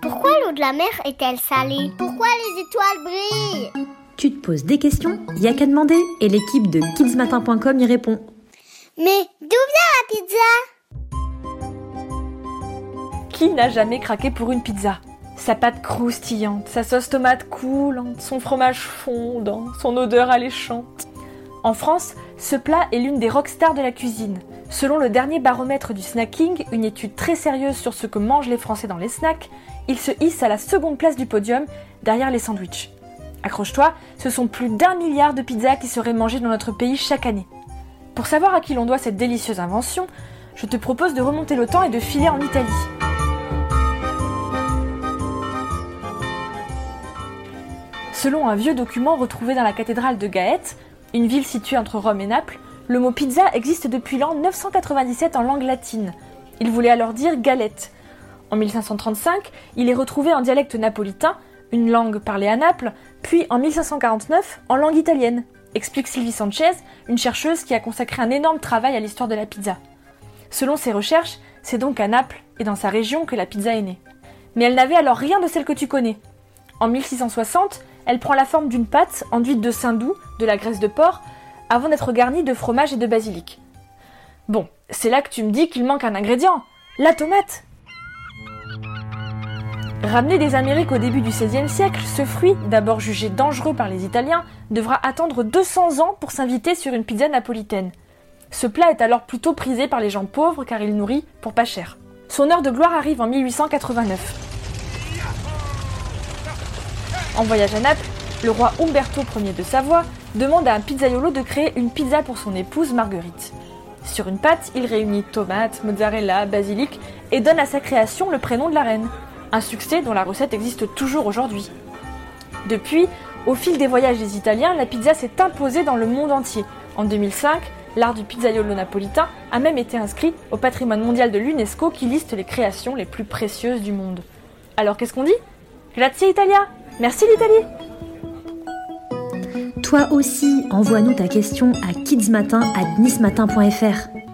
Pourquoi l'eau de la mer est-elle salée Pourquoi les étoiles brillent Tu te poses des questions Y a qu'à demander et l'équipe de kidsmatin.com y répond. Mais d'où vient la pizza Qui n'a jamais craqué pour une pizza? Sa pâte croustillante, sa sauce tomate coulante, son fromage fondant, son odeur alléchante. En France, ce plat est l'une des rockstars de la cuisine. Selon le dernier baromètre du snacking, une étude très sérieuse sur ce que mangent les Français dans les snacks, il se hisse à la seconde place du podium, derrière les sandwichs. Accroche-toi, ce sont plus d'un milliard de pizzas qui seraient mangées dans notre pays chaque année. Pour savoir à qui l'on doit cette délicieuse invention, je te propose de remonter le temps et de filer en Italie. Selon un vieux document retrouvé dans la cathédrale de Gaète, une ville située entre Rome et Naples, le mot pizza existe depuis l'an 997 en langue latine. Il voulait alors dire galette. En 1535, il est retrouvé en dialecte napolitain, une langue parlée à Naples, puis en 1549 en langue italienne, explique Sylvie Sanchez, une chercheuse qui a consacré un énorme travail à l'histoire de la pizza. Selon ses recherches, c'est donc à Naples et dans sa région que la pizza est née. Mais elle n'avait alors rien de celle que tu connais. En 1660, elle prend la forme d'une pâte enduite de saindoux, de la graisse de porc, avant d'être garnie de fromage et de basilic. Bon, c'est là que tu me dis qu'il manque un ingrédient, la tomate. Ramené des Amériques au début du XVIe siècle, ce fruit, d'abord jugé dangereux par les Italiens, devra attendre 200 ans pour s'inviter sur une pizza napolitaine. Ce plat est alors plutôt prisé par les gens pauvres car il nourrit pour pas cher. Son heure de gloire arrive en 1889. En voyage à Naples, le roi Umberto Ier de Savoie demande à un pizzaiolo de créer une pizza pour son épouse Marguerite. Sur une pâte, il réunit tomates, mozzarella, basilic et donne à sa création le prénom de la reine. Un succès dont la recette existe toujours aujourd'hui. Depuis, au fil des voyages des Italiens, la pizza s'est imposée dans le monde entier. En 2005, l'art du pizzaiolo napolitain a même été inscrit au patrimoine mondial de l'UNESCO qui liste les créations les plus précieuses du monde. Alors qu'est-ce qu'on dit? Grazie Italia Merci l'Italie Toi aussi, envoie-nous ta question à kidsmatin@nismatin.fr.